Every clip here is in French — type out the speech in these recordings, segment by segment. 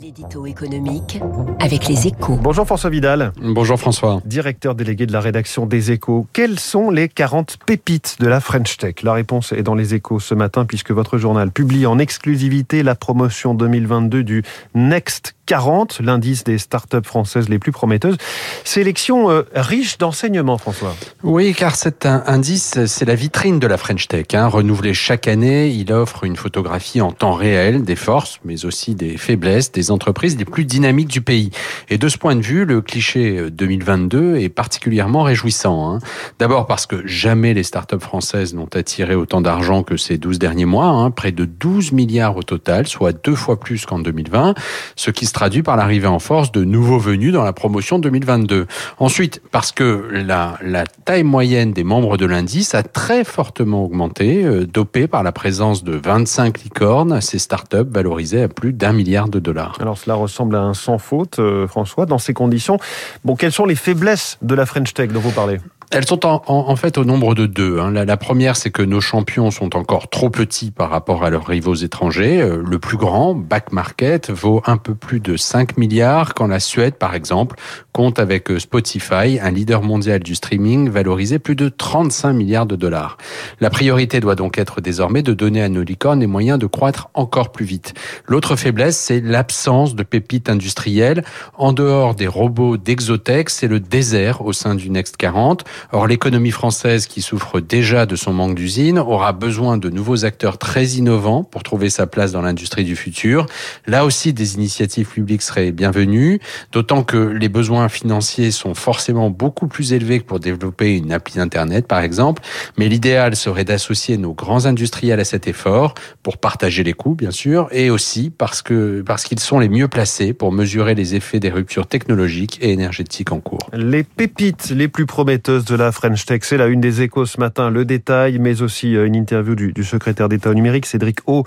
L'édito économique avec les échos. Bonjour François Vidal. Bonjour François. Directeur délégué de la rédaction des échos. Quelles sont les 40 pépites de la French Tech? La réponse est dans les échos ce matin puisque votre journal publie en exclusivité la promotion 2022 du Next 40, l'indice des startups françaises les plus prometteuses. Sélection euh, riche d'enseignements, François. Oui, car cet indice, c'est la vitrine de la French Tech. Hein. Renouvelé chaque année, il offre une photographie en temps réel des forces, mais aussi des faiblesses des entreprises les plus dynamiques du pays. Et de ce point de vue, le cliché 2022 est particulièrement réjouissant. Hein. D'abord parce que jamais les startups françaises n'ont attiré autant d'argent que ces 12 derniers mois, hein. près de 12 milliards au total, soit deux fois plus qu'en 2020, ce qui se traduit par l'arrivée en force de nouveaux venus dans la promotion 2022. Ensuite, parce que la, taille moyenne des membres de l'indice a très fortement augmenté, euh, dopé par la présence de 25 licornes, ces startups valorisées à plus d'un milliard de dollars. Alors cela ressemble à un sans faute, euh, François. Dans ces conditions, bon, quelles sont les faiblesses de la French Tech dont vous parlez? Elles sont en, en, fait au nombre de deux. Hein. La, la, première, c'est que nos champions sont encore trop petits par rapport à leurs rivaux étrangers. Euh, le plus grand, Back Market, vaut un peu plus de 5 milliards, quand la Suède, par exemple, compte avec euh, Spotify, un leader mondial du streaming, valorisé plus de 35 milliards de dollars. La priorité doit donc être désormais de donner à nos licornes les moyens de croître encore plus vite. L'autre faiblesse, c'est l'absence de pépites industrielles. En dehors des robots d'Exotech, c'est le désert au sein du Next 40. Or, l'économie française, qui souffre déjà de son manque d'usines, aura besoin de nouveaux acteurs très innovants pour trouver sa place dans l'industrie du futur. Là aussi, des initiatives publiques seraient bienvenues, d'autant que les besoins financiers sont forcément beaucoup plus élevés que pour développer une appli Internet, par exemple. Mais l'idéal serait d'associer nos grands industriels à cet effort pour partager les coûts, bien sûr, et aussi parce que parce qu'ils sont les mieux placés pour mesurer les effets des ruptures technologiques et énergétiques en cours. Les pépites les plus prometteuses de la French Tech. C'est la une des échos ce matin, le détail, mais aussi euh, une interview du, du secrétaire d'État au numérique, Cédric O.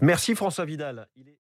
Merci François Vidal.